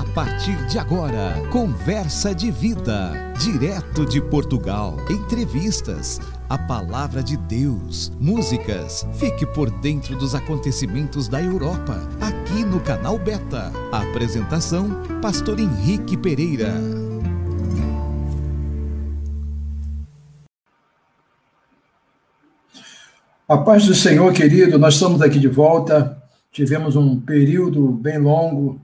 A partir de agora, conversa de vida, direto de Portugal. Entrevistas, a palavra de Deus, músicas. Fique por dentro dos acontecimentos da Europa, aqui no canal Beta. Apresentação: Pastor Henrique Pereira. A paz do Senhor, querido, nós estamos aqui de volta. Tivemos um período bem longo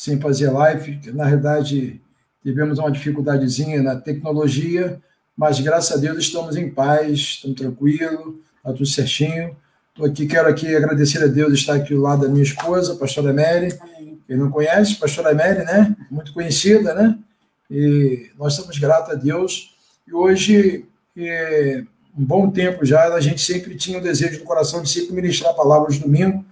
sem fazer live. Na realidade, tivemos uma dificuldadezinha na tecnologia, mas graças a Deus estamos em paz, estamos tranquilos, está tudo certinho. Estou aqui, quero aqui agradecer a Deus estar aqui ao lado da minha esposa, pastora Mary. Quem não conhece, pastora Mary, né? Muito conhecida, né? E nós estamos gratos a Deus. E hoje, é, um bom tempo já, a gente sempre tinha o desejo do coração de sempre ministrar a palavra de domingo.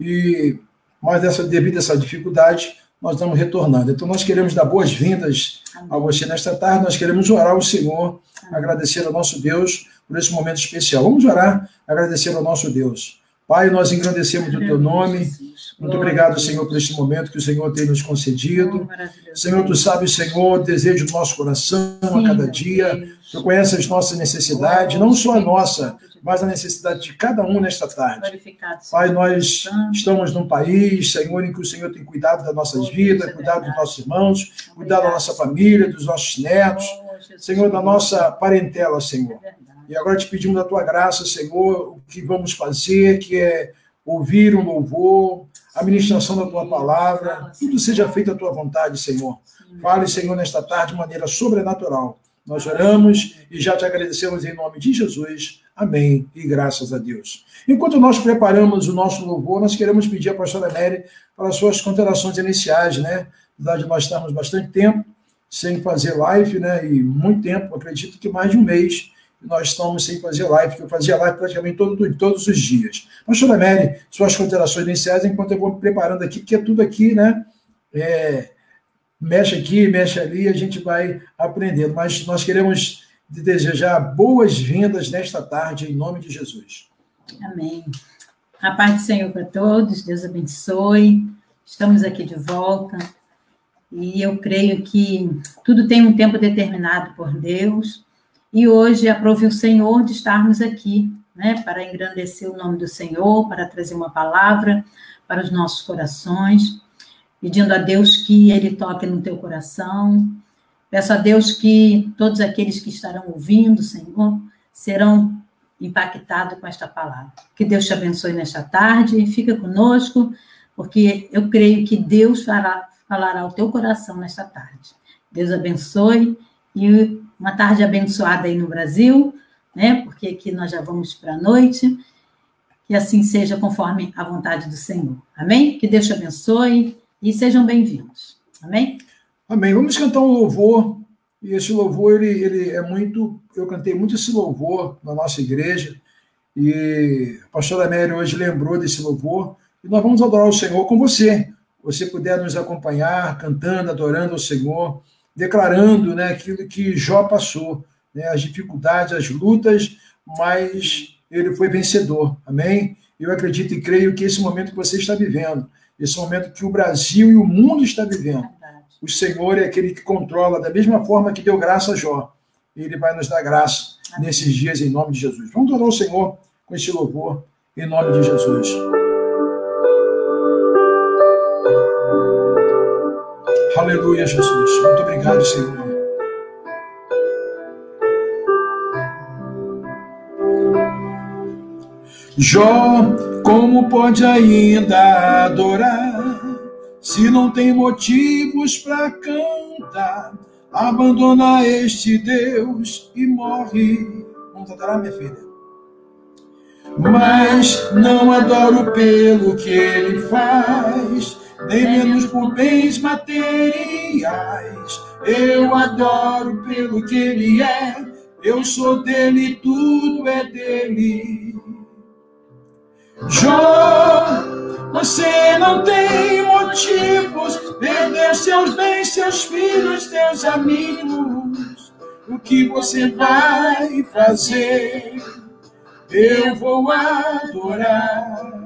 E mas dessa, devido a essa dificuldade, nós estamos retornando. Então, nós queremos dar boas-vindas a você nesta tarde, nós queremos orar ao Senhor, Amém. agradecer ao nosso Deus por esse momento especial. Vamos orar, agradecer ao nosso Deus. Pai, nós engrandecemos o teu nome. Muito obrigado, Senhor, por este momento que o Senhor tem nos concedido. Senhor, tu sabes, Senhor, o desejo do nosso coração a cada dia. Tu conheces as nossas necessidades, não só a nossa, mas a necessidade de cada um nesta tarde. Pai, nós estamos num país, Senhor, em que o Senhor tem cuidado das nossas vidas, cuidado dos nossos irmãos, cuidado da nossa família, dos nossos netos, Senhor, da nossa parentela, Senhor. É e agora te pedimos a tua graça, Senhor, o que vamos fazer, que é ouvir um louvor, a ministração da tua palavra, tudo seja feito à tua vontade, Senhor. Fale, Senhor, nesta tarde de maneira sobrenatural. Nós oramos e já te agradecemos em nome de Jesus. Amém e graças a Deus. Enquanto nós preparamos o nosso louvor, nós queremos pedir à pastora Mary para as suas considerações iniciais, né? Na verdade, nós estamos bastante tempo sem fazer live, né? E muito tempo, acredito que mais de um mês nós estamos sem fazer live, que eu fazia live praticamente todo, todos os dias. Pastora Mary, suas considerações iniciais, enquanto eu vou me preparando aqui, porque é tudo aqui, né? É, mexe aqui, mexe ali, a gente vai aprendendo. Mas nós queremos desejar boas-vindas nesta tarde, em nome de Jesus. Amém. A paz do Senhor para todos, Deus abençoe. Estamos aqui de volta. E eu creio que tudo tem um tempo determinado por Deus. E hoje aprove o Senhor de estarmos aqui, né, para engrandecer o nome do Senhor, para trazer uma palavra para os nossos corações, pedindo a Deus que Ele toque no teu coração. Peço a Deus que todos aqueles que estarão ouvindo, Senhor, serão impactados com esta palavra. Que Deus te abençoe nesta tarde, fica conosco, porque eu creio que Deus fará, falará ao teu coração nesta tarde. Deus abençoe e uma tarde abençoada aí no Brasil, né? Porque aqui nós já vamos para a noite. Que assim seja conforme a vontade do Senhor. Amém? Que Deus te abençoe e sejam bem-vindos. Amém? Amém. Vamos cantar um louvor. E esse louvor, ele, ele é muito. Eu cantei muito esse louvor na nossa igreja. E a pastora Mary hoje lembrou desse louvor. E nós vamos adorar o Senhor com você. Você puder nos acompanhar, cantando, adorando o Senhor declarando né, aquilo que Jó passou, né, as dificuldades, as lutas, mas ele foi vencedor. Amém? Eu acredito e creio que esse momento que você está vivendo, esse momento que o Brasil e o mundo está vivendo, o Senhor é aquele que controla da mesma forma que deu graça a Jó. Ele vai nos dar graça Amém. nesses dias em nome de Jesus. Vamos adorar o Senhor com esse louvor em nome de Jesus. Aleluia, Jesus. Muito obrigado, Senhor. Jó, como pode ainda adorar se não tem motivos para cantar? Abandona este Deus e morre. Vamos adorar, minha filha. Mas não adoro pelo que ele faz nem menos por bens materiais. Eu adoro pelo que Ele é, eu sou dele, tudo é dele. Jó, você não tem motivos, perder seus bens, seus filhos, seus amigos. O que você vai fazer? Eu vou adorar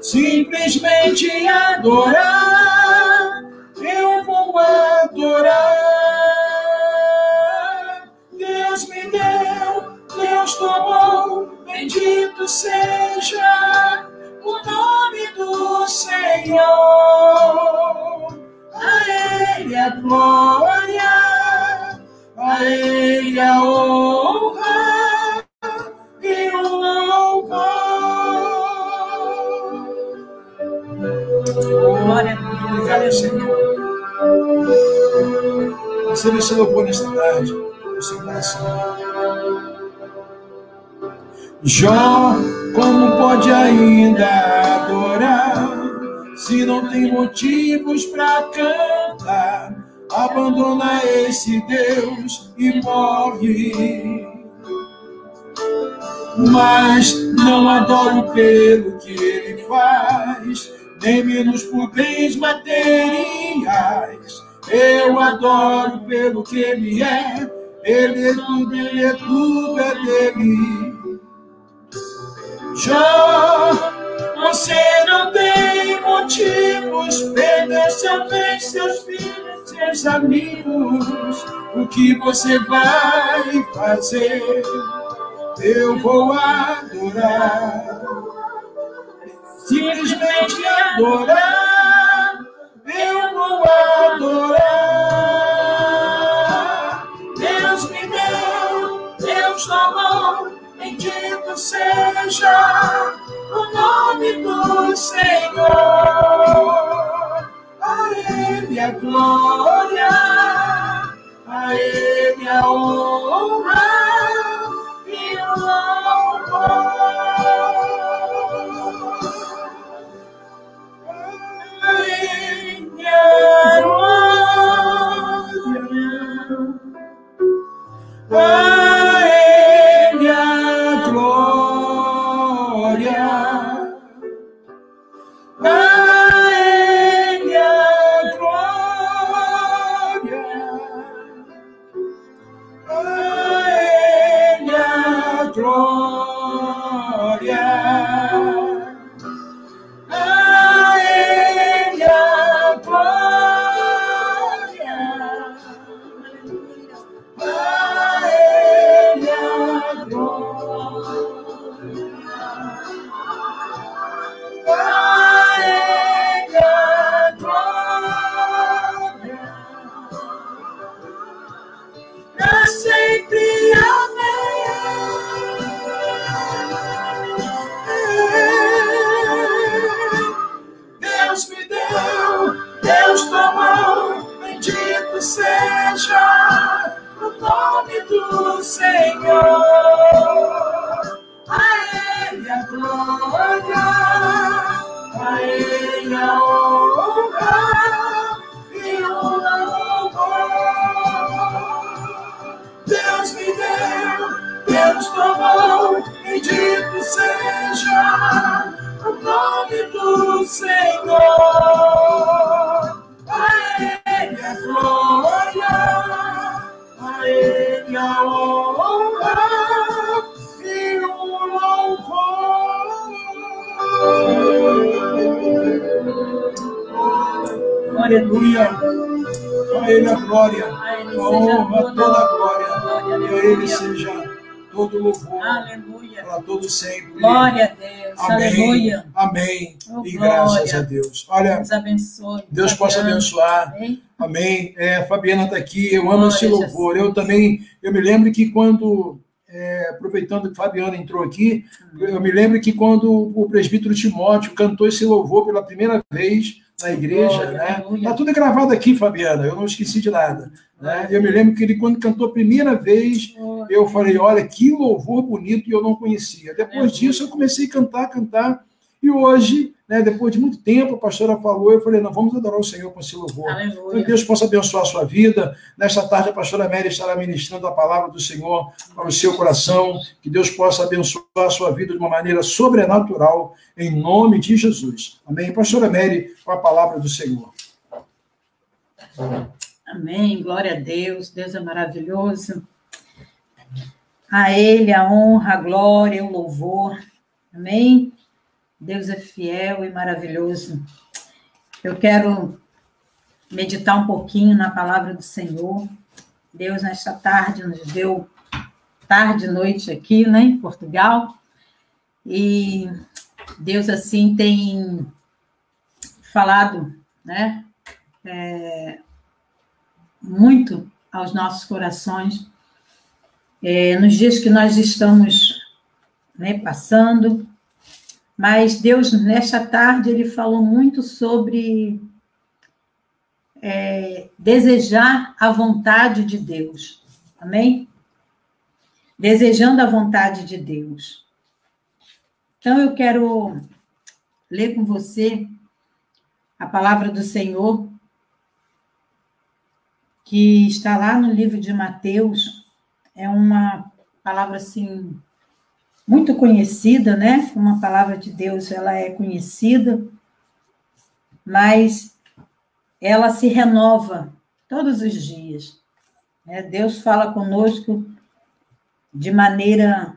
simplesmente adorar. Eu vou adorar. Deus me deu, Deus tomou, bendito seja o nome do Senhor. A Ele a glória, a Ele a honra. Glória a Deus. Senhor. Receba esse louvor nesta tarde, no seu coração. Jó, como pode ainda adorar se não tem motivos para cantar? Abandona esse Deus e morre. Mas não adoro pelo que ele faz, nem menos por bens materiais. Eu adoro pelo que ele é, ele é tudo, ele é tudo, é dele. Já você não tem motivos, perdeu seu bem, seus filhos, seus amigos. O que você vai fazer? Eu vou adorar. Simplesmente adorar. Eu vou adorar. Deus me deu, Deus tomou. Bendito seja o nome do Senhor. A Ele a glória, a Ele a honra e o louvor. Ele sempre. Glória a Deus. Amém. Aleluia. Amém. Oh, e graças glória. a Deus. Olha, Deus abençoe. Deus possa Fabiana. abençoar. Amém. Amém. É, a Fabiana está aqui, eu amo Glória esse louvor. Eu também, eu me lembro que quando, é, aproveitando que Fabiana entrou aqui, eu me lembro que quando o presbítero Timóteo cantou esse louvor pela primeira vez na igreja, Glória, né? aleluia. Tá tudo gravado aqui, Fabiana, eu não esqueci de nada. Né? Eu me lembro que ele, quando cantou a primeira vez, eu falei, olha, que louvor bonito e eu não conhecia. Depois Aleluia. disso, eu comecei a cantar, cantar, e hoje, né, depois de muito tempo, a pastora falou, eu falei, não, vamos adorar o Senhor com esse louvor. Que Aleluia. Deus possa abençoar a sua vida. Nesta tarde, a pastora Mary estará ministrando a palavra do Senhor para o seu coração. Que Deus possa abençoar a sua vida de uma maneira sobrenatural, em nome de Jesus. Amém. Pastora Mary, com a palavra do Senhor. Amém. Glória a Deus. Deus é maravilhoso. A Ele a honra, a glória, o louvor. Amém. Deus é fiel e maravilhoso. Eu quero meditar um pouquinho na palavra do Senhor. Deus, nesta tarde, nos deu tarde e noite aqui, né, em Portugal. E Deus, assim, tem falado, né, é, muito aos nossos corações é, nos dias que nós estamos né, passando, mas Deus, nesta tarde, ele falou muito sobre é, desejar a vontade de Deus. Amém? Desejando a vontade de Deus. Então, eu quero ler com você a palavra do Senhor, que está lá no livro de Mateus. É uma palavra assim muito conhecida, né? Uma palavra de Deus, ela é conhecida, mas ela se renova todos os dias. Né? Deus fala conosco de maneira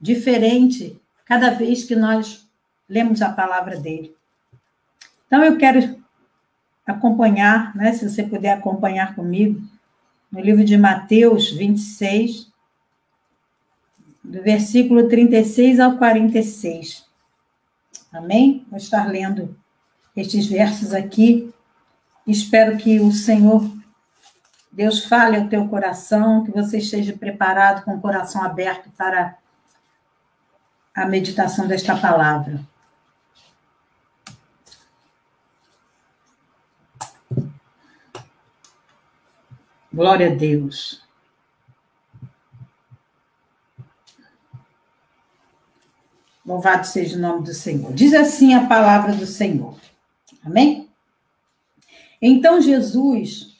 diferente cada vez que nós lemos a palavra dele. Então, eu quero acompanhar, né, se você puder acompanhar comigo, no livro de Mateus 26, do versículo 36 ao 46. Amém? Vou estar lendo estes versos aqui Espero que o Senhor, Deus, fale ao teu coração, que você esteja preparado com o coração aberto para a meditação desta palavra. Glória a Deus. Louvado seja o nome do Senhor. Diz assim a palavra do Senhor. Amém? Então Jesus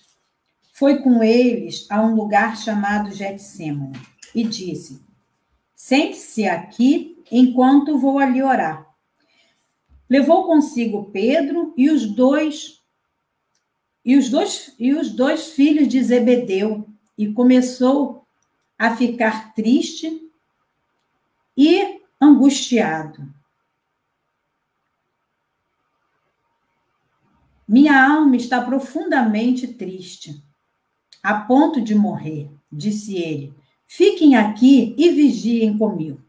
foi com eles a um lugar chamado Getsemane e disse: Sente-se aqui enquanto vou ali orar. Levou consigo Pedro e os dois e os dois e os dois filhos de Zebedeu e começou a ficar triste e angustiado. Minha alma está profundamente triste, a ponto de morrer, disse ele. Fiquem aqui e vigiem comigo.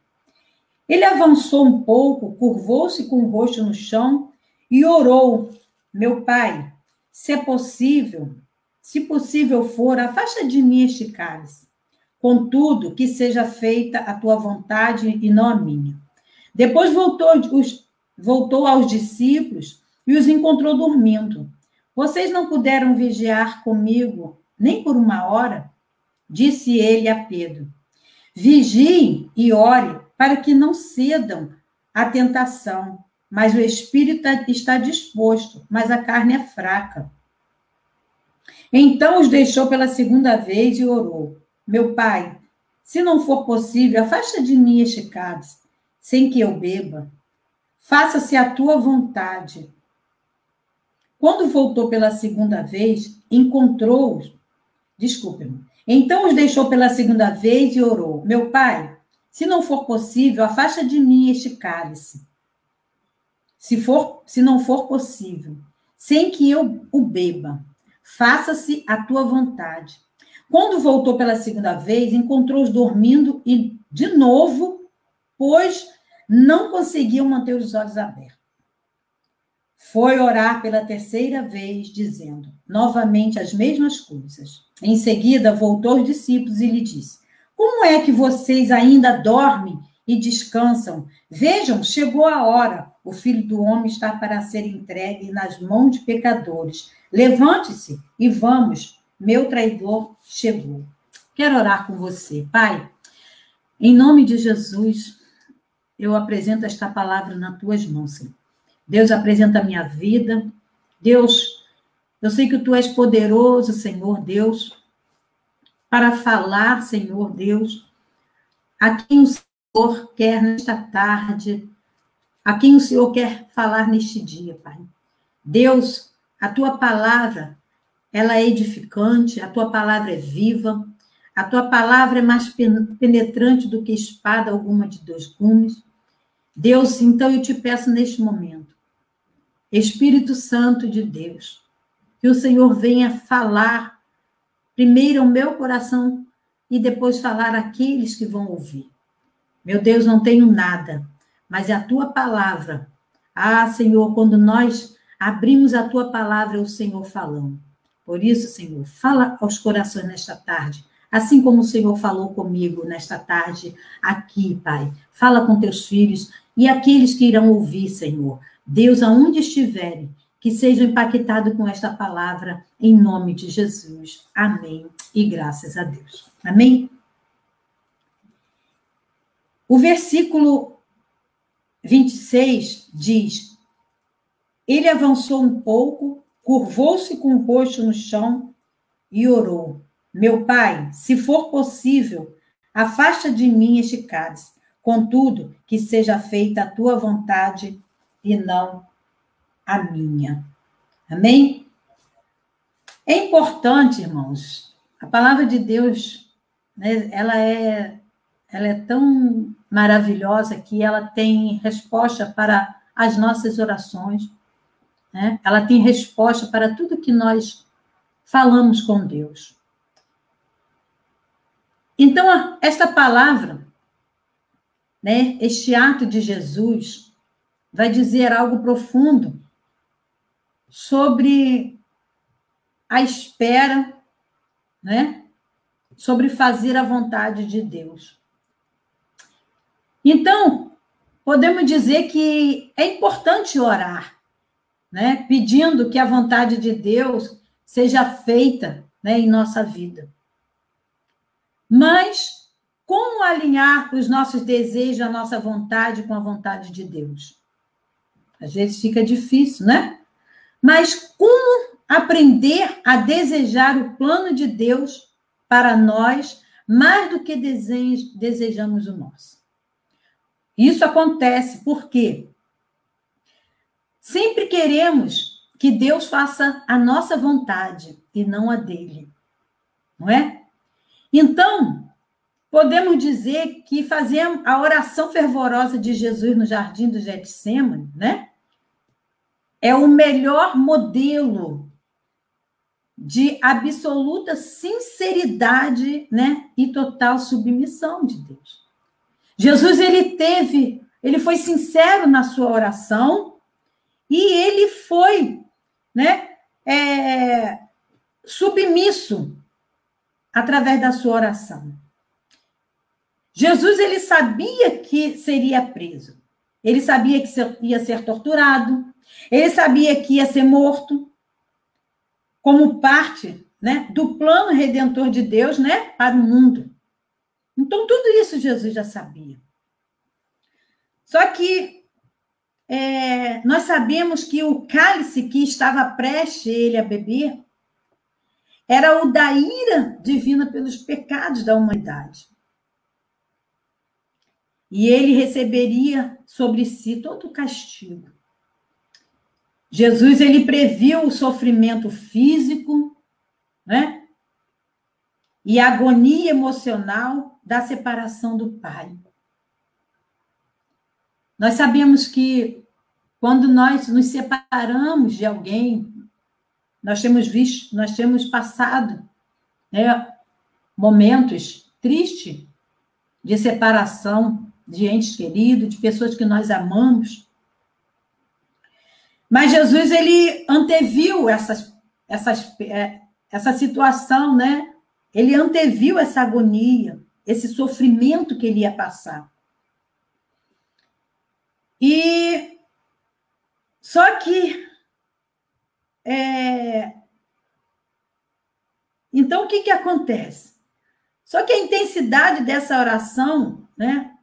Ele avançou um pouco, curvou-se com o rosto no chão e orou: Meu pai, se é possível, se possível for, afasta de mim este cálice. Contudo, que seja feita a tua vontade e não a minha. Depois voltou, voltou aos discípulos e os encontrou dormindo. Vocês não puderam vigiar comigo nem por uma hora? Disse ele a Pedro. Vigiem e ore para que não cedam à tentação, mas o espírito está disposto, mas a carne é fraca. Então os deixou pela segunda vez e orou: Meu pai, se não for possível, afasta de mim este cálice, sem que eu beba. Faça-se a tua vontade. Quando voltou pela segunda vez, encontrou-os. Desculpe-me. Então os deixou pela segunda vez e orou: Meu pai, se não for possível, afasta de mim este cálice. Se, for, se não for possível, sem que eu o beba, faça-se a tua vontade. Quando voltou pela segunda vez, encontrou-os dormindo e, de novo, pois não conseguiam manter os olhos abertos. Foi orar pela terceira vez, dizendo novamente as mesmas coisas. Em seguida, voltou aos discípulos e lhe disse: Como é que vocês ainda dormem e descansam? Vejam, chegou a hora. O filho do homem está para ser entregue nas mãos de pecadores. Levante-se e vamos. Meu traidor chegou. Quero orar com você. Pai, em nome de Jesus, eu apresento esta palavra nas tuas mãos, Senhor. Deus apresenta a minha vida. Deus, eu sei que tu és poderoso, Senhor Deus, para falar, Senhor Deus, a quem o Senhor quer nesta tarde, a quem o Senhor quer falar neste dia, Pai. Deus, a tua palavra, ela é edificante, a tua palavra é viva, a tua palavra é mais penetrante do que espada alguma de dois gumes. Deus, então eu te peço neste momento, Espírito Santo de Deus, que o Senhor venha falar primeiro ao meu coração e depois falar àqueles que vão ouvir. Meu Deus, não tenho nada, mas é a tua palavra. Ah, Senhor, quando nós abrimos a tua palavra, o Senhor falando. Por isso, Senhor, fala aos corações nesta tarde, assim como o Senhor falou comigo nesta tarde aqui, Pai. Fala com teus filhos e aqueles que irão ouvir, Senhor. Deus, aonde estiverem, que sejam impactados com esta palavra, em nome de Jesus. Amém. E graças a Deus. Amém? O versículo 26 diz: Ele avançou um pouco, curvou-se com o rosto no chão e orou: Meu pai, se for possível, afasta de mim este cálice. Contudo, que seja feita a tua vontade e não a minha. Amém? É importante, irmãos. A palavra de Deus, né, ela é ela é tão maravilhosa que ela tem resposta para as nossas orações, né? Ela tem resposta para tudo que nós falamos com Deus. Então, esta palavra, né, este ato de Jesus, vai dizer algo profundo sobre a espera, né? Sobre fazer a vontade de Deus. Então, podemos dizer que é importante orar, né? Pedindo que a vontade de Deus seja feita, né, em nossa vida. Mas como alinhar os nossos desejos, a nossa vontade com a vontade de Deus? Às vezes fica difícil, né? Mas como aprender a desejar o plano de Deus para nós mais do que desejamos o nosso? Isso acontece porque sempre queremos que Deus faça a nossa vontade e não a dele, não é? Então, podemos dizer que fazemos a oração fervorosa de Jesus no jardim do Getsemane, né? é o melhor modelo de absoluta sinceridade, né, e total submissão de Deus. Jesus ele teve, ele foi sincero na sua oração e ele foi, né, é, submisso através da sua oração. Jesus ele sabia que seria preso, ele sabia que ia ser torturado, ele sabia que ia ser morto como parte né, do plano redentor de Deus né, para o mundo. Então, tudo isso Jesus já sabia. Só que é, nós sabemos que o cálice que estava prestes ele a beber era o da ira divina pelos pecados da humanidade. E ele receberia sobre si todo o castigo. Jesus ele previu o sofrimento físico, né? E a agonia emocional da separação do pai. Nós sabemos que quando nós nos separamos de alguém, nós temos visto, nós temos passado né, momentos tristes de separação de entes queridos, de pessoas que nós amamos. Mas Jesus ele anteviu essas, essas, é, essa situação, né? Ele anteviu essa agonia, esse sofrimento que ele ia passar. E só que é, então o que que acontece? Só que a intensidade dessa oração, né,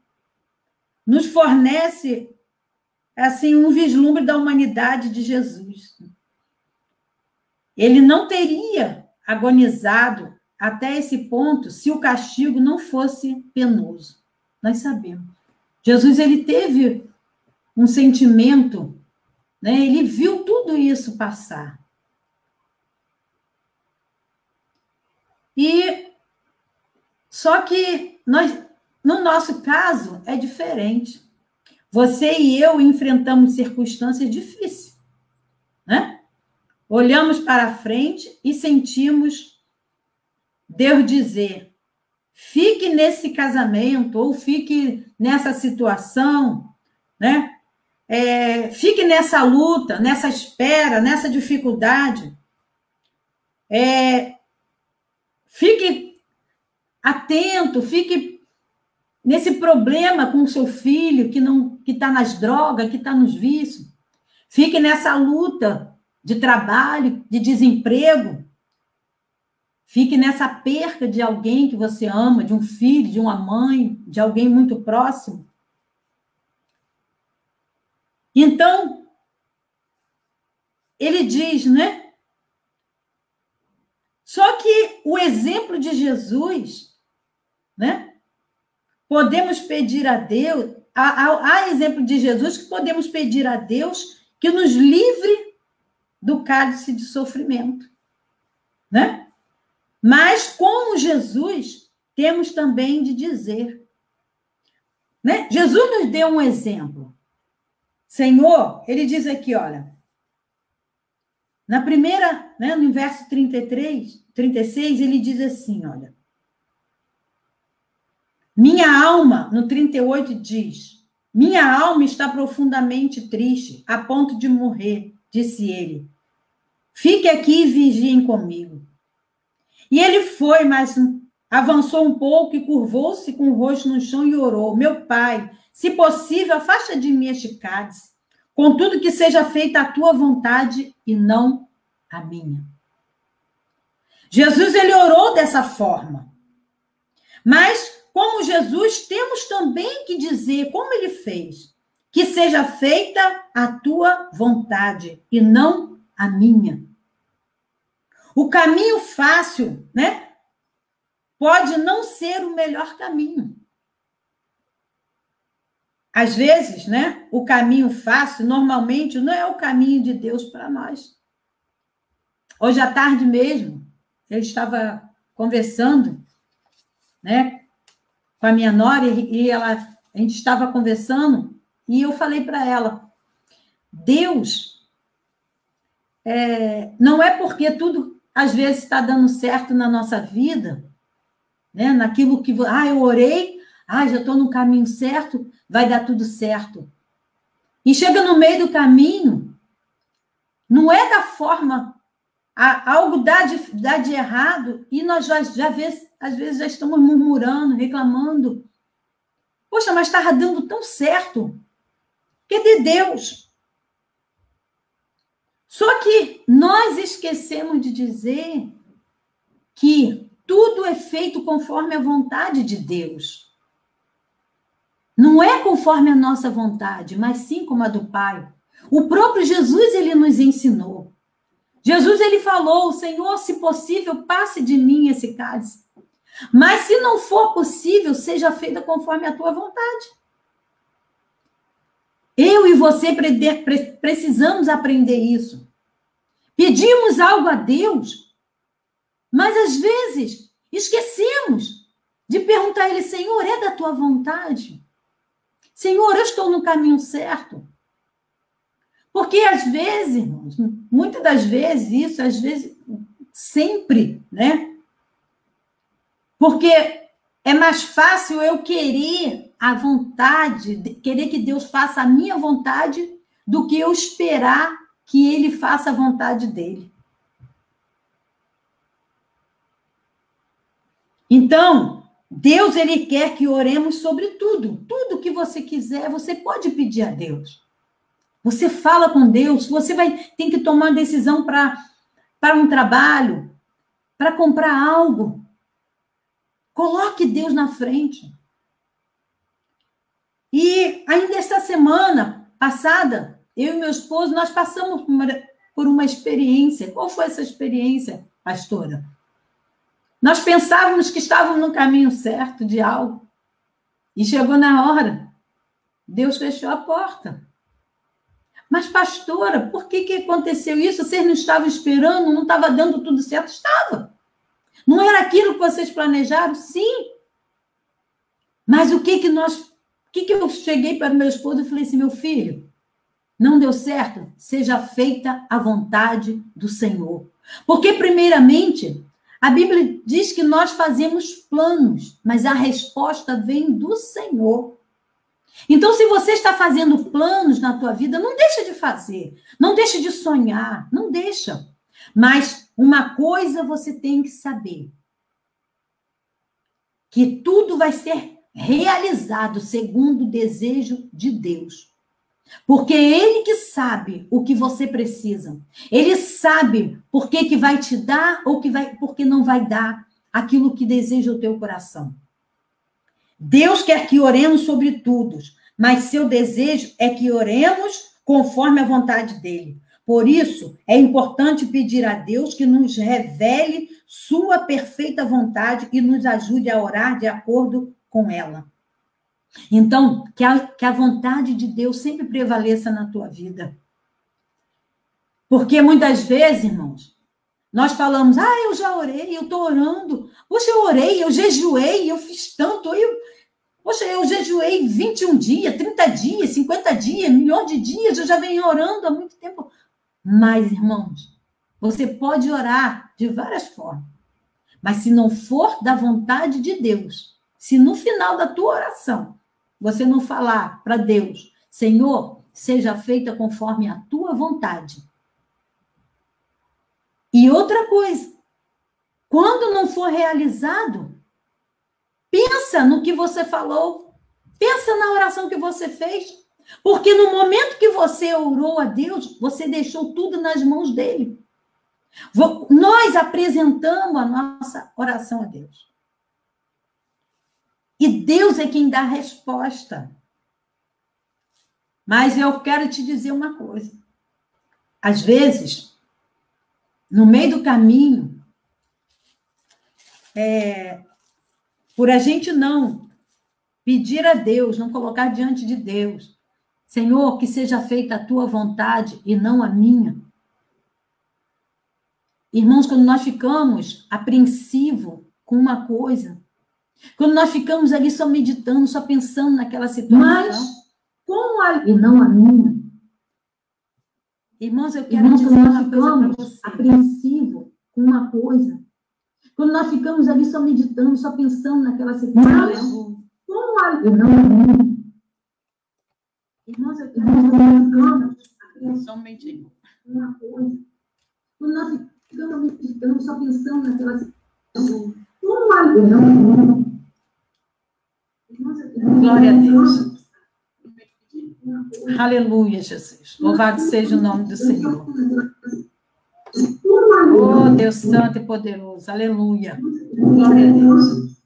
nos fornece assim um vislumbre da humanidade de Jesus. Ele não teria agonizado até esse ponto se o castigo não fosse penoso. Nós sabemos. Jesus ele teve um sentimento, né? Ele viu tudo isso passar. E só que nós, no nosso caso, é diferente. Você e eu enfrentamos circunstâncias difíceis, né? Olhamos para frente e sentimos Deus dizer: fique nesse casamento ou fique nessa situação, né? é, fique nessa luta, nessa espera, nessa dificuldade. É, fique atento, fique nesse problema com seu filho que não que está nas drogas, que está nos vícios. Fique nessa luta de trabalho, de desemprego. Fique nessa perca de alguém que você ama, de um filho, de uma mãe, de alguém muito próximo. Então, ele diz, né? Só que o exemplo de Jesus, né? Podemos pedir a Deus, há, há, exemplo de Jesus que podemos pedir a Deus que nos livre do cálice de sofrimento, né? Mas como Jesus, temos também de dizer, né? Jesus nos deu um exemplo. Senhor, ele diz aqui, olha, na primeira, né, no verso 33, 36, ele diz assim, olha, minha alma, no 38 diz, minha alma está profundamente triste, a ponto de morrer, disse ele. Fique aqui e vigiem comigo. E ele foi, mas avançou um pouco e curvou-se com o rosto no chão e orou: Meu pai, se possível, afasta de mim este cálice. Contudo, que seja feita a tua vontade e não a minha. Jesus ele orou dessa forma. Mas como Jesus, temos também que dizer como ele fez: que seja feita a tua vontade e não a minha. O caminho fácil, né? Pode não ser o melhor caminho. Às vezes, né, o caminho fácil, normalmente, não é o caminho de Deus para nós. Hoje à tarde mesmo, eu estava conversando, né, com a minha nora e ela, a gente estava conversando e eu falei para ela, Deus é, não é porque tudo às vezes está dando certo na nossa vida, né, naquilo que ah eu orei, ah já estou no caminho certo, vai dar tudo certo. E chega no meio do caminho, não é da forma, algo dá de, dá de errado, e nós já, já vê, às vezes já estamos murmurando, reclamando. Poxa, mas estava dando tão certo. Que de Deus. Só que nós esquecemos de dizer que tudo é feito conforme a vontade de Deus. Não é conforme a nossa vontade, mas sim como a do Pai. O próprio Jesus ele nos ensinou. Jesus ele falou: Senhor, se possível, passe de mim esse cálice. Mas se não for possível, seja feita conforme a tua vontade. Eu e você precisamos aprender isso. Pedimos algo a Deus, mas às vezes esquecemos de perguntar a Ele: Senhor, é da tua vontade? Senhor, eu estou no caminho certo. Porque às vezes, irmãos, muitas das vezes, isso, às vezes, sempre, né? Porque é mais fácil eu querer a vontade, querer que Deus faça a minha vontade, do que eu esperar que Ele faça a vontade dele. Então, Deus ele quer que oremos sobre tudo. Tudo que você quiser, você pode pedir a Deus. Você fala com Deus, você vai tem que tomar decisão para para um trabalho, para comprar algo. Coloque Deus na frente. E ainda esta semana passada, eu e meu esposo, nós passamos por uma, experiência. Qual foi essa experiência, pastora? Nós pensávamos que estávamos no caminho certo de algo. E chegou na hora. Deus fechou a porta. Mas, pastora, por que, que aconteceu isso? Vocês não estavam esperando? Não estava dando tudo certo? Estava. Não era aquilo que vocês planejaram? Sim. Mas o que que nós. O que, que eu cheguei para meu esposo e falei assim: meu filho, não deu certo? Seja feita a vontade do Senhor. Porque, primeiramente, a Bíblia diz que nós fazemos planos, mas a resposta vem do Senhor. Então, se você está fazendo planos na tua vida, não deixa de fazer, não deixa de sonhar, não deixa. Mas uma coisa você tem que saber: que tudo vai ser realizado segundo o desejo de Deus. Porque é ele que sabe o que você precisa. Ele sabe por que, que vai te dar ou que vai, por que não vai dar aquilo que deseja o teu coração. Deus quer que oremos sobre tudo, mas seu desejo é que oremos conforme a vontade dele. Por isso, é importante pedir a Deus que nos revele sua perfeita vontade e nos ajude a orar de acordo com ela. Então, que a, que a vontade de Deus sempre prevaleça na tua vida. Porque muitas vezes, irmãos, nós falamos, ah, eu já orei, eu estou orando. Poxa, eu orei, eu jejuei, eu fiz tanto. Eu... Poxa, eu jejuei 21 dias, 30 dias, 50 dias, milhões de dias, eu já venho orando há muito tempo. Mas, irmãos, você pode orar de várias formas. Mas se não for da vontade de Deus, se no final da tua oração você não falar para Deus, Senhor, seja feita conforme a tua vontade. E outra coisa, quando não for realizado, pensa no que você falou, pensa na oração que você fez, porque no momento que você orou a Deus, você deixou tudo nas mãos dele. Nós apresentamos a nossa oração a Deus. E Deus é quem dá a resposta. Mas eu quero te dizer uma coisa. Às vezes, no meio do caminho, é, por a gente não pedir a Deus, não colocar diante de Deus, Senhor, que seja feita a tua vontade e não a minha. Irmãos, quando nós ficamos apreensivos com uma coisa, quando nós ficamos ali só meditando, só pensando naquela situação. Mas, como a... E não a minha. Irmãos, eu quero Irmãos, dizer uma coisa para você. apreensivo com uma coisa. Quando nós ficamos ali só meditando, só pensando naquela situação. Mas, como a... E não a minha. Irmãos, eu quero dizer uma coisa. Somente uma coisa. Quando nós ficamos meditando, só pensando naquela situação. Como a... E não a minha. Glória a Deus. Aleluia, Jesus. Louvado seja o nome do Senhor. Oh, Deus Santo e poderoso. Aleluia. Glória a Deus.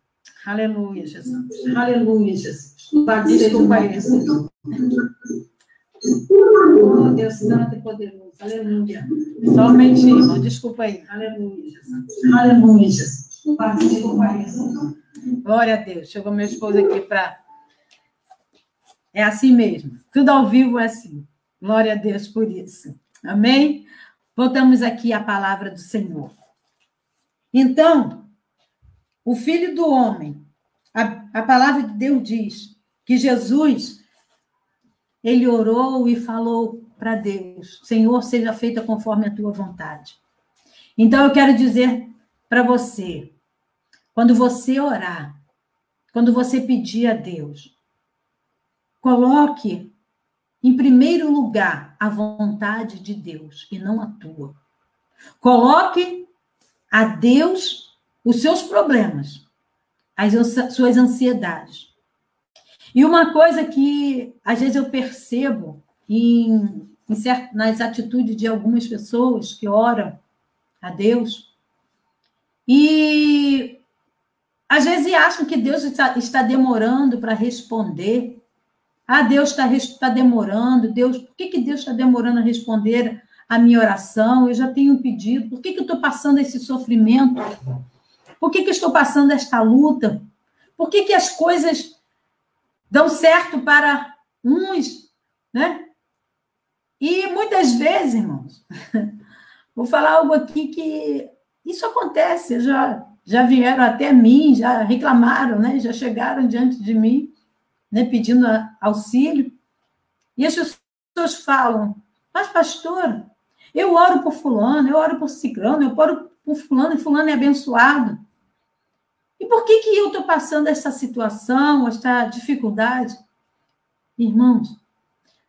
Aleluia, Jesus. Aleluia, Jesus. Louvado seja o do Senhor. Oh, Deus Santo e poderoso. Aleluia. Somente, irmão. Desculpa aí. Aleluia, Jesus. Aleluia, Jesus. Louvado seja o do Senhor. Glória a Deus. Chegou meu esposo aqui para é assim mesmo. Tudo ao vivo é assim. Glória a Deus por isso. Amém? Voltamos aqui à palavra do Senhor. Então, o Filho do Homem, a, a palavra de Deus diz que Jesus, ele orou e falou para Deus: Senhor, seja feita conforme a tua vontade. Então, eu quero dizer para você, quando você orar, quando você pedir a Deus, Coloque em primeiro lugar a vontade de Deus e não a tua. Coloque a Deus os seus problemas, as suas ansiedades. E uma coisa que às vezes eu percebo em, em certo, nas atitudes de algumas pessoas que oram a Deus e às vezes acham que Deus está, está demorando para responder ah, Deus está tá demorando, Deus, por que, que Deus está demorando a responder a minha oração? Eu já tenho um pedido, por que, que eu estou passando esse sofrimento? Por que, que eu estou passando esta luta? Por que, que as coisas dão certo para uns, né? E muitas vezes, irmãos, vou falar algo aqui que isso acontece, já, já vieram até mim, já reclamaram, né? Já chegaram diante de mim né, pedindo auxílio. E as pessoas falam, mas pastor, eu oro por fulano, eu oro por ciclano, eu oro por fulano e fulano é abençoado. E por que, que eu estou passando essa situação, essa dificuldade? Irmãos,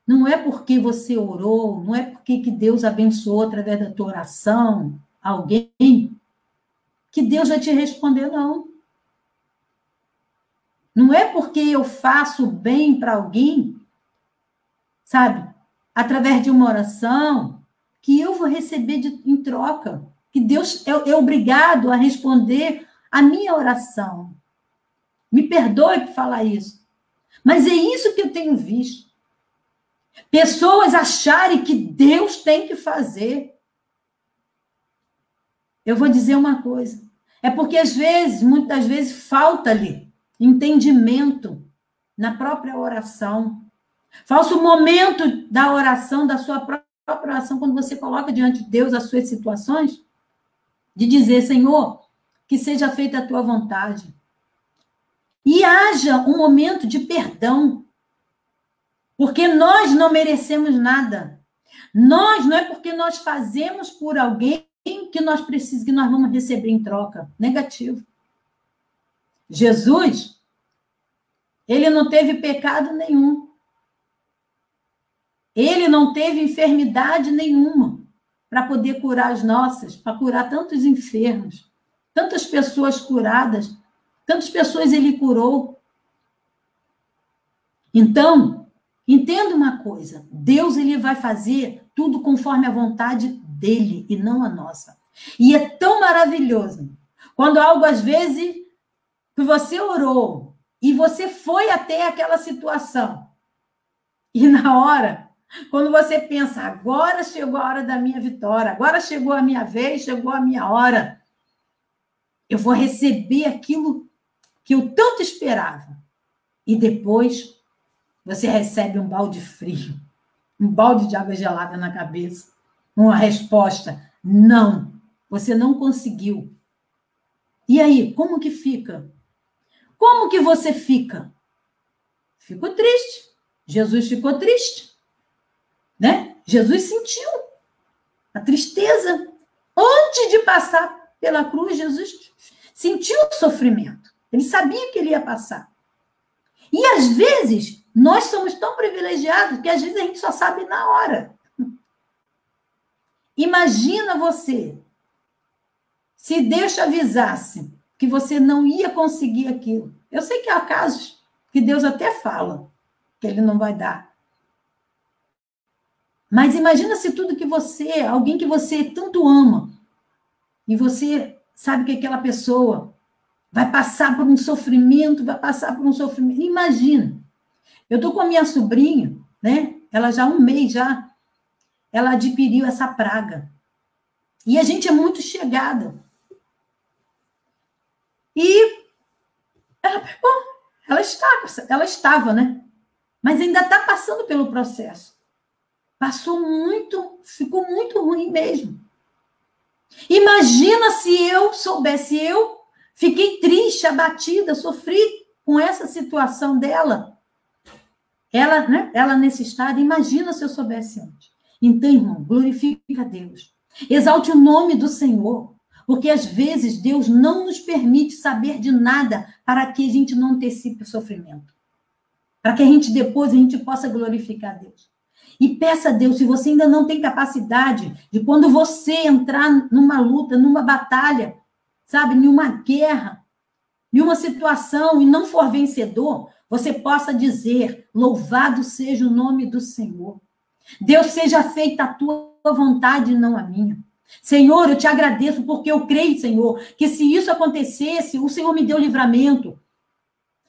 não é porque você orou, não é porque que Deus abençoou através da tua oração alguém, que Deus vai te responder, não. Não é porque eu faço bem para alguém, sabe, através de uma oração, que eu vou receber de, em troca. Que Deus é, é obrigado a responder a minha oração. Me perdoe por falar isso. Mas é isso que eu tenho visto. Pessoas acharem que Deus tem que fazer. Eu vou dizer uma coisa. É porque às vezes, muitas vezes, falta-lhe entendimento na própria oração. Falta o momento da oração, da sua própria oração, quando você coloca diante de Deus as suas situações, de dizer, Senhor, que seja feita a tua vontade. E haja um momento de perdão. Porque nós não merecemos nada. Nós não é porque nós fazemos por alguém que nós precisamos que nós vamos receber em troca. Negativo. Jesus, ele não teve pecado nenhum. Ele não teve enfermidade nenhuma para poder curar as nossas, para curar tantos enfermos, tantas pessoas curadas, tantas pessoas ele curou. Então, entenda uma coisa: Deus ele vai fazer tudo conforme a vontade dele e não a nossa. E é tão maravilhoso quando algo às vezes que você orou e você foi até aquela situação. E na hora quando você pensa, agora chegou a hora da minha vitória, agora chegou a minha vez, chegou a minha hora, eu vou receber aquilo que eu tanto esperava. E depois você recebe um balde frio, um balde de água gelada na cabeça, uma resposta: não, você não conseguiu. E aí, como que fica? Como que você fica? Fico triste. Jesus ficou triste né? Jesus sentiu a tristeza. Antes de passar pela cruz, Jesus sentiu o sofrimento. Ele sabia que ele ia passar. E às vezes, nós somos tão privilegiados que às vezes a gente só sabe na hora. Imagina você se Deus te avisasse que você não ia conseguir aquilo. Eu sei que há casos que Deus até fala que ele não vai dar. Mas imagina se tudo que você, alguém que você tanto ama, e você sabe que aquela pessoa vai passar por um sofrimento, vai passar por um sofrimento. Imagina. Eu estou com a minha sobrinha, né? Ela já há um mês já, ela adquiriu essa praga. E a gente é muito chegada. E ela, ela está, ela estava, né? Mas ainda está passando pelo processo. Passou muito, ficou muito ruim mesmo. Imagina se eu soubesse, eu fiquei triste, abatida, sofri com essa situação dela. Ela, né, ela nesse estado, imagina se eu soubesse antes. Então, irmão, glorifica a Deus. Exalte o nome do Senhor. Porque às vezes Deus não nos permite saber de nada para que a gente não antecipe o sofrimento. Para que a gente depois a gente possa glorificar Deus. E peça a Deus, se você ainda não tem capacidade de quando você entrar numa luta, numa batalha, sabe, em uma guerra, em uma situação e não for vencedor, você possa dizer: Louvado seja o nome do Senhor. Deus seja feita a tua vontade e não a minha. Senhor, eu te agradeço porque eu creio, Senhor, que se isso acontecesse, o Senhor me deu livramento.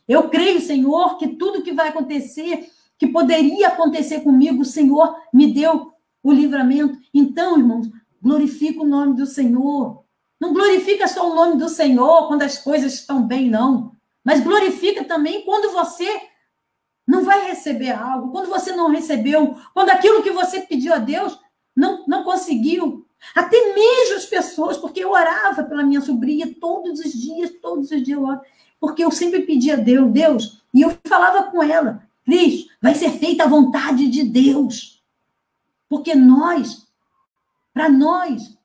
Eu creio, Senhor, que tudo que vai acontecer que poderia acontecer comigo, o Senhor me deu o livramento. Então, irmãos, glorifica o nome do Senhor. Não glorifica só o nome do Senhor quando as coisas estão bem, não. Mas glorifica também quando você não vai receber algo, quando você não recebeu, quando aquilo que você pediu a Deus não, não conseguiu. Até mesmo as pessoas, porque eu orava pela minha sobrinha todos os dias, todos os dias eu orava, porque eu sempre pedia a Deus, Deus, e eu falava com ela, Cris, vai ser feita a vontade de Deus. Porque nós, para nós,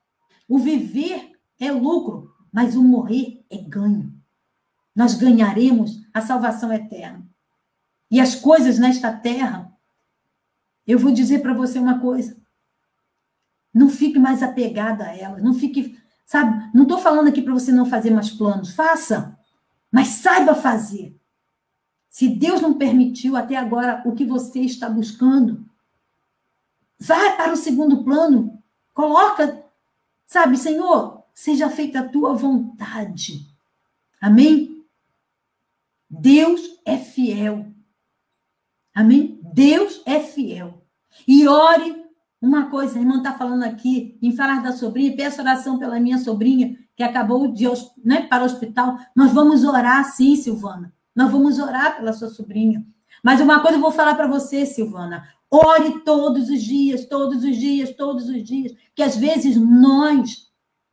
o viver é lucro, mas o morrer é ganho. Nós ganharemos a salvação eterna. e as coisas nesta terra, eu vou dizer para você uma coisa. Não fique mais apegada a elas, não fique, sabe? Não estou falando aqui para você não fazer mais planos, faça, mas saiba fazer. Se Deus não permitiu até agora o que você está buscando, vai para o segundo plano, coloca, sabe, Senhor, seja feita a tua vontade. Amém? Deus é fiel. Amém? Deus é fiel. E ore uma coisa, a irmã está falando aqui, em falar da sobrinha, peço oração pela minha sobrinha, que acabou de né, para o hospital. Nós vamos orar, sim, Silvana. Nós vamos orar pela sua sobrinha. Mas uma coisa eu vou falar para você, Silvana. Ore todos os dias, todos os dias, todos os dias. Que às vezes nós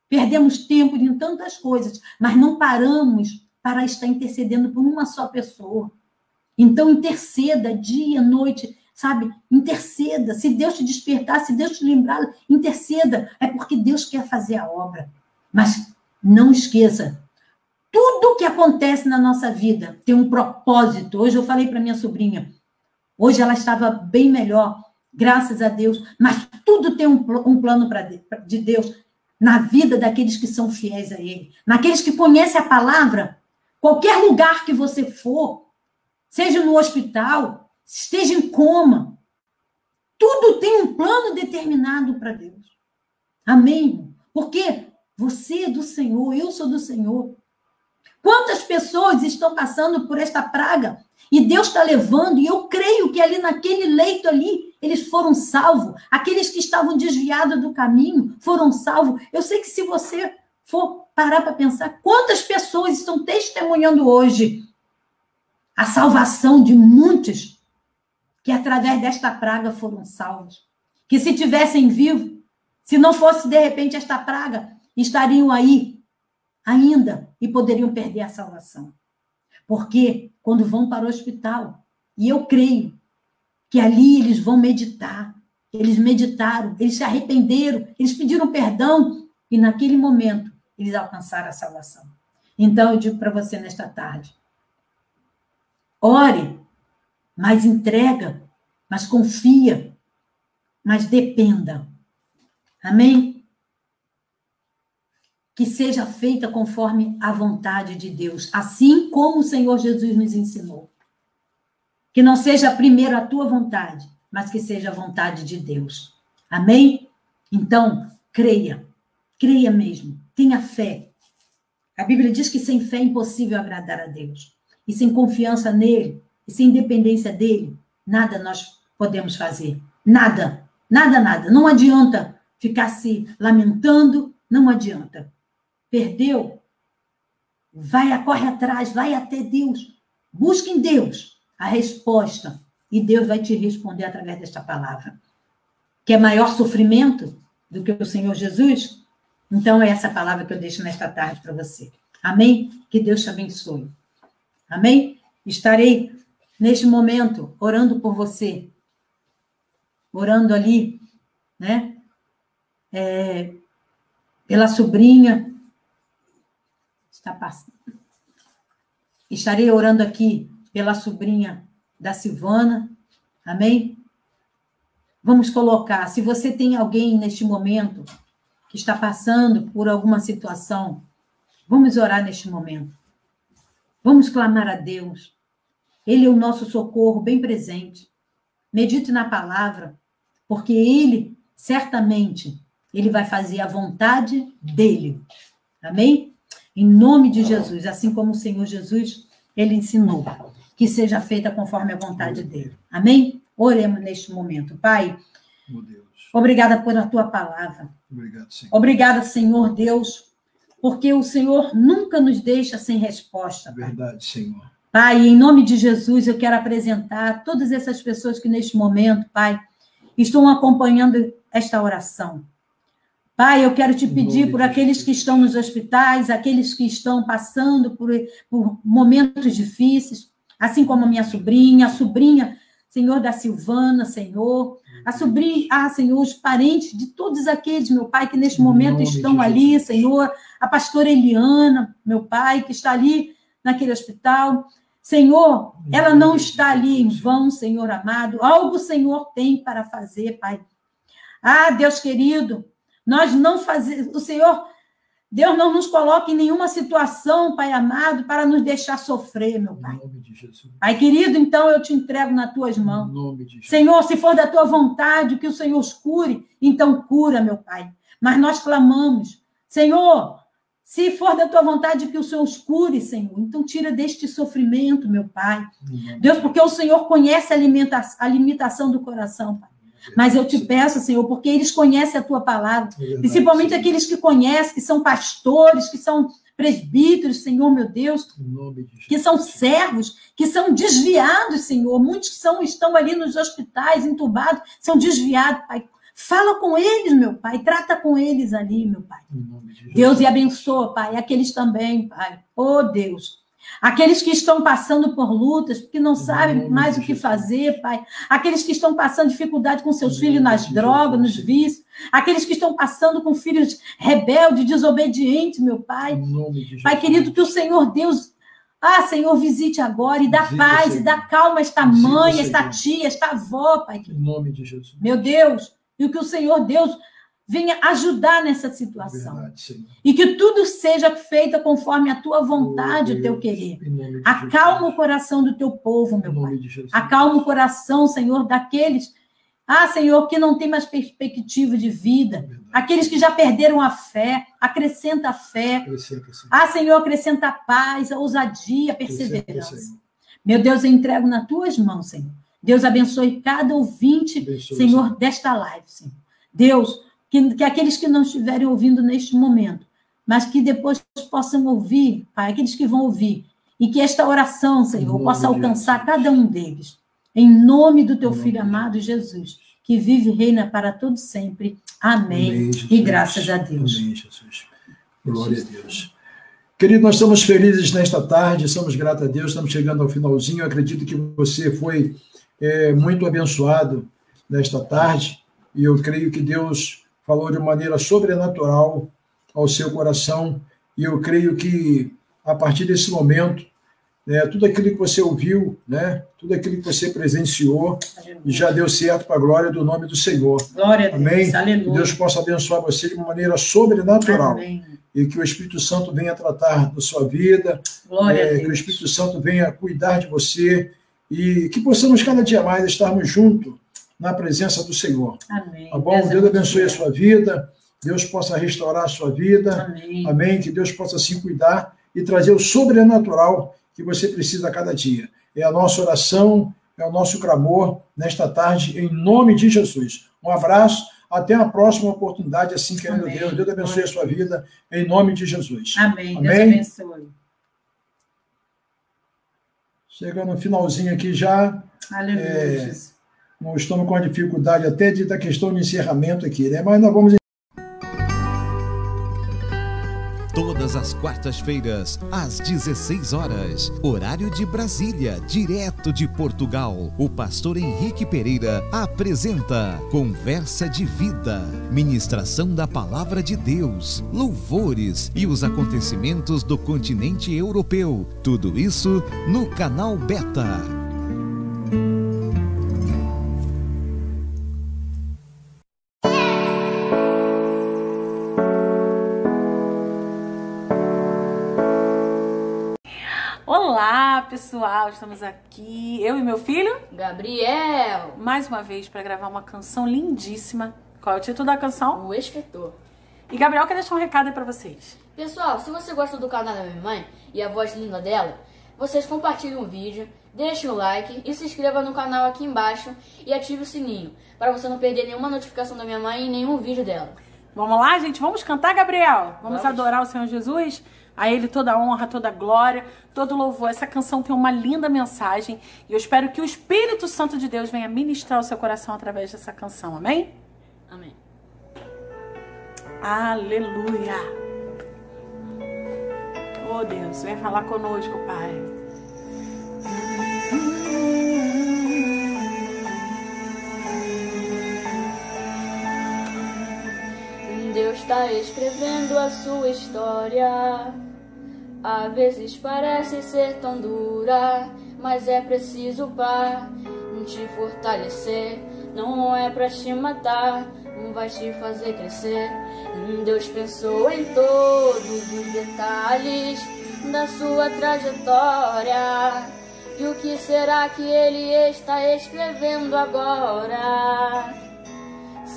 perdemos tempo em tantas coisas, mas não paramos para estar intercedendo por uma só pessoa. Então, interceda dia, noite, sabe? Interceda. Se Deus te despertar, se Deus te lembrar, interceda. É porque Deus quer fazer a obra. Mas não esqueça, tudo que acontece na nossa vida tem um propósito. Hoje eu falei para minha sobrinha, hoje ela estava bem melhor, graças a Deus, mas tudo tem um, um plano pra, de Deus na vida daqueles que são fiéis a Ele, naqueles que conhecem a palavra. Qualquer lugar que você for, seja no hospital, esteja em coma. Tudo tem um plano determinado para Deus. Amém? Porque você é do Senhor, eu sou do Senhor. Quantas pessoas estão passando por esta praga e Deus está levando, e eu creio que ali naquele leito ali, eles foram salvos. Aqueles que estavam desviados do caminho foram salvos. Eu sei que se você for parar para pensar, quantas pessoas estão testemunhando hoje a salvação de muitos que através desta praga foram salvos. Que se tivessem vivo, se não fosse de repente esta praga, estariam aí ainda e poderiam perder a salvação. Porque quando vão para o hospital, e eu creio que ali eles vão meditar, eles meditaram, eles se arrependeram, eles pediram perdão e naquele momento eles alcançaram a salvação. Então eu digo para você nesta tarde, Ore, mas entrega, mas confia, mas dependa. Amém? Que seja feita conforme a vontade de Deus, assim como o Senhor Jesus nos ensinou. Que não seja primeiro a tua vontade, mas que seja a vontade de Deus. Amém? Então, creia, creia mesmo, tenha fé. A Bíblia diz que sem fé é impossível agradar a Deus e sem confiança nele, e sem dependência dele, nada nós podemos fazer. Nada, nada, nada. Não adianta ficar se lamentando, não adianta. Perdeu? Vai, corre atrás, vai até Deus. Busque em Deus a resposta. E Deus vai te responder através desta palavra. Que é maior sofrimento do que o Senhor Jesus? Então é essa palavra que eu deixo nesta tarde para você. Amém? Que Deus te abençoe. Amém? Estarei neste momento orando por você, orando ali, né? É, pela sobrinha. Está passando. Estarei orando aqui pela sobrinha da Silvana. Amém? Vamos colocar, se você tem alguém neste momento que está passando por alguma situação, vamos orar neste momento. Vamos clamar a Deus. Ele é o nosso socorro bem presente. Medite na palavra, porque ele certamente ele vai fazer a vontade dele. Amém? Em nome de Jesus, assim como o Senhor Jesus ele ensinou, que seja feita conforme a vontade dele. Amém? Oremos neste momento, Pai. Obrigada por a tua palavra. Obrigado, Senhor. Obrigada, Senhor Deus, porque o Senhor nunca nos deixa sem resposta. Pai. Verdade, Senhor. Pai, em nome de Jesus, eu quero apresentar todas essas pessoas que neste momento, Pai, estão acompanhando esta oração. Pai, eu quero te pedir por aqueles que estão nos hospitais, aqueles que estão passando por, por momentos difíceis, assim como a minha sobrinha, a sobrinha, Senhor, da Silvana, Senhor, a sobrinha, ah, Senhor, os parentes de todos aqueles, meu Pai, que neste momento estão ali, Senhor, a pastora Eliana, meu Pai, que está ali naquele hospital. Senhor, ela não está ali em vão, Senhor amado. Algo o Senhor tem para fazer, Pai. Ah, Deus querido, nós não fazemos. O Senhor, Deus não nos coloca em nenhuma situação, Pai amado, para nos deixar sofrer, meu Pai. Pai querido, então eu te entrego nas tuas mãos. Senhor, se for da tua vontade que o Senhor os cure, então cura, meu Pai. Mas nós clamamos, Senhor, se for da tua vontade que o Senhor os cure, Senhor, então tira deste sofrimento, meu Pai. Deus, porque o Senhor conhece a, a limitação do coração, Pai. Mas eu te peço, Senhor, porque eles conhecem a tua palavra, principalmente aqueles que conhecem, que são pastores, que são presbíteros, Senhor, meu Deus, que são servos, que são desviados, Senhor. Muitos que são, estão ali nos hospitais, entubados, são desviados, Pai. Fala com eles, meu Pai. Trata com eles ali, meu Pai. De Deus e abençoa, Pai. Aqueles também, Pai. Oh, Deus. Aqueles que estão passando por lutas, porque não sabem mais o que fazer, Pai. Aqueles que estão passando dificuldade com seus filhos nas drogas, nos vícios. Aqueles que estão passando com filhos rebeldes, desobedientes, meu Pai. Pai querido, que o Senhor Deus ah, Senhor, visite agora e dá visite, paz, Senhor. e dá calma a esta visite, mãe, a esta tia, esta avó, Pai. Em nome de Jesus. Meu Deus, e que o Senhor Deus venha ajudar nessa situação. Verdade, e que tudo seja feito conforme a tua vontade, oh, o teu querer. Acalma o coração do teu povo, meu Pai. Acalma o coração, Senhor, daqueles, ah, Senhor, que não tem mais perspectiva de vida. Verdade. Aqueles que já perderam a fé, acrescenta a fé. Acrescenta, ah, Senhor, acrescenta a paz, a ousadia, a perseverança. Meu Deus, eu entrego nas tuas mãos, Senhor Deus abençoe cada ouvinte, abençoe, Senhor, Senhor, desta live, Senhor. Deus, que, que aqueles que não estiverem ouvindo neste momento, mas que depois possam ouvir, Pai, aqueles que vão ouvir, e que esta oração, Senhor, possa alcançar de cada um deles. Em nome do teu filho amado Jesus, que vive e reina para todo sempre. Amém. Amém e graças a Deus. Amém, Jesus. Glória a Deus. Querido, nós estamos felizes nesta tarde, somos gratos a Deus, estamos chegando ao finalzinho. Eu acredito que você foi é, muito abençoado nesta tarde e eu creio que Deus falou de maneira sobrenatural ao seu coração e eu creio que a partir desse momento né, tudo aquilo que você ouviu, né, tudo aquilo que você presenciou, já deu certo para a glória do nome do Senhor. Glória a Deus. Amém. Aleluia. Que Deus possa abençoar você de uma maneira sobrenatural. Amém. E que o Espírito Santo venha tratar da sua vida. Glória é, a Deus. Que o Espírito Santo venha cuidar de você e que possamos cada dia mais estarmos juntos na presença do Senhor. Amém. Tá bom? Deus, Deus abençoe a sua vida, Deus possa restaurar a sua vida. Amém. Amém. Que Deus possa se cuidar e trazer o sobrenatural que você precisa a cada dia. É a nossa oração, é o nosso clamor nesta tarde, em nome de Jesus. Um abraço, até a próxima oportunidade, assim querendo Amém. Deus. Deus abençoe a sua vida, em nome de Jesus. Amém. Amém. Deus abençoe. Chegando no finalzinho aqui já. Aleluia. É, nós estamos com a dificuldade até de, da questão de encerramento aqui, né? Mas nós vamos As quartas-feiras, às 16 horas, horário de Brasília, direto de Portugal. O pastor Henrique Pereira apresenta Conversa de Vida, ministração da palavra de Deus, louvores e os acontecimentos do continente europeu. Tudo isso no canal Beta. Estamos aqui, eu e meu filho Gabriel, mais uma vez para gravar uma canção lindíssima. Qual é o título da canção? O Escritor. E Gabriel quer deixar um recado aí para vocês. Pessoal, se você gosta do canal da minha mãe e a voz linda dela, vocês compartilhem o vídeo, deixem o like e se inscreva no canal aqui embaixo e ative o sininho para você não perder nenhuma notificação da minha mãe e nenhum vídeo dela. Vamos lá, gente? Vamos cantar, Gabriel? Vamos, Vamos. adorar o Senhor Jesus? A Ele toda honra, toda glória, todo louvor. Essa canção tem uma linda mensagem e eu espero que o Espírito Santo de Deus venha ministrar o seu coração através dessa canção. Amém? Amém. Aleluia. Oh Deus, vem falar conosco, Pai. Deus está escrevendo a sua história Às vezes parece ser tão dura, mas é preciso para te fortalecer. Não é pra te matar, não vai te fazer crescer. Deus pensou em todos os detalhes da sua trajetória. E o que será que ele está escrevendo agora?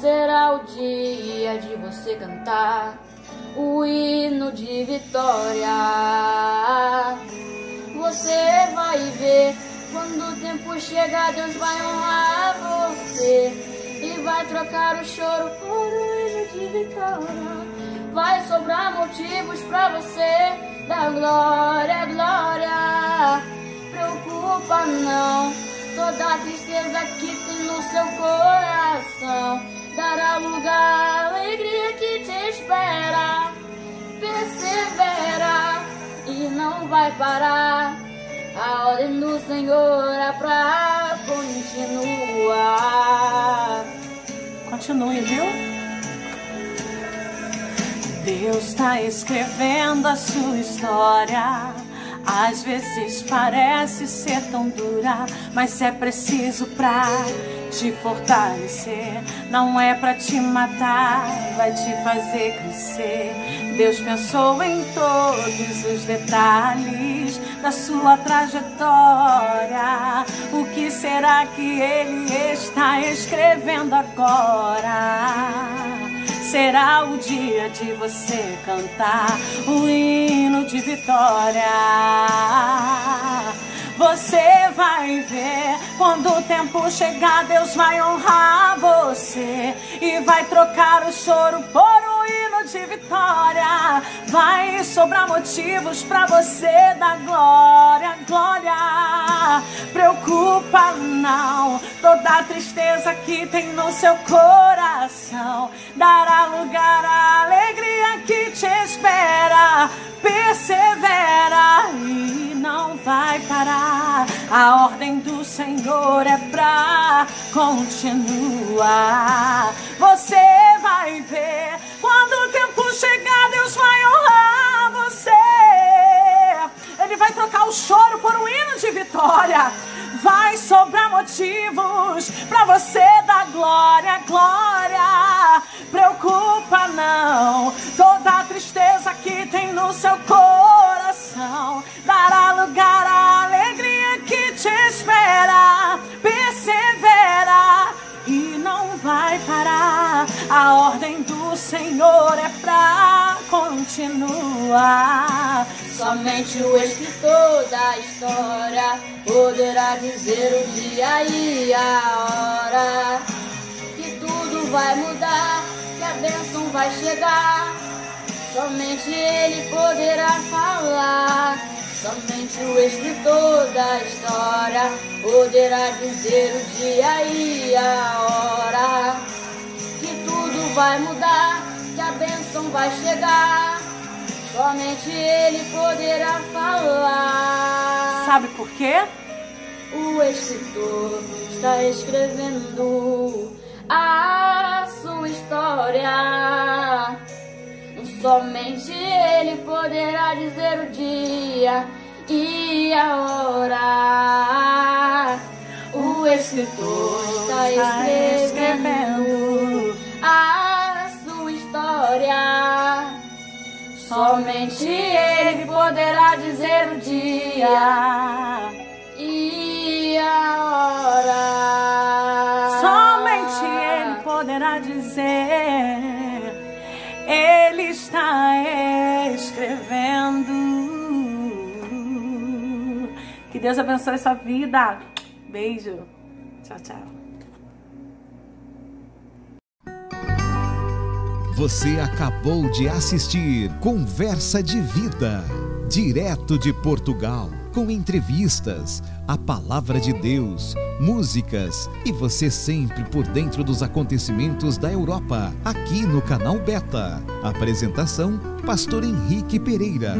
Será o dia de você cantar o hino de vitória. Você vai ver quando o tempo chegar, Deus vai honrar você e vai trocar o choro por um hino de vitória. Vai sobrar motivos pra você dar glória, glória. Preocupa não, toda a tristeza que tem no seu coração dará lugar à alegria que te espera. Persevera e não vai parar. A ordem do Senhor é pra continuar. Continue, viu? Deus está escrevendo a sua história. Às vezes parece ser tão dura, mas é preciso pra te fortalecer. Não é pra te matar, vai te fazer crescer. Deus pensou em todos os detalhes da sua trajetória. O que será que Ele está escrevendo agora? será o dia de você cantar o hino de vitória. Você vai ver. Quando o tempo chegar, Deus vai honrar você e vai trocar o choro por um de vitória. Vai sobrar motivos para você dar glória, glória. Preocupa não, toda tristeza que tem no seu coração dará lugar à alegria que te espera. Persevera e não vai parar. A ordem do Senhor é pra continuar. Você vai ver quando o tempo chegar, Deus vai honrar você. Ele vai trocar o choro por um hino de vitória. Vai sobrar motivos para você dar glória, glória. Preocupa não, toda tristeza que tem no seu coração dará lugar à alegria que te espera. Persevera e não vai parar. A ordem do Senhor é pra continuar. Somente o escritor da história poderá dizer o dia e a hora que tudo vai mudar, que a bênção vai chegar. Somente ele poderá falar. Somente o escritor da história poderá dizer o dia e a hora que tudo vai mudar, que a bênção vai chegar. Somente ele poderá falar. Sabe por quê? O escritor está escrevendo a sua história. Somente ele poderá dizer o dia e a hora. O escritor está escrevendo a sua história. Somente ele poderá dizer o dia e a hora. Somente ele poderá dizer. Ele está escrevendo. Que Deus abençoe sua vida. Beijo. Tchau, tchau. Você acabou de assistir Conversa de Vida, direto de Portugal, com entrevistas, a palavra de Deus, músicas e você sempre por dentro dos acontecimentos da Europa, aqui no canal Beta. Apresentação: Pastor Henrique Pereira.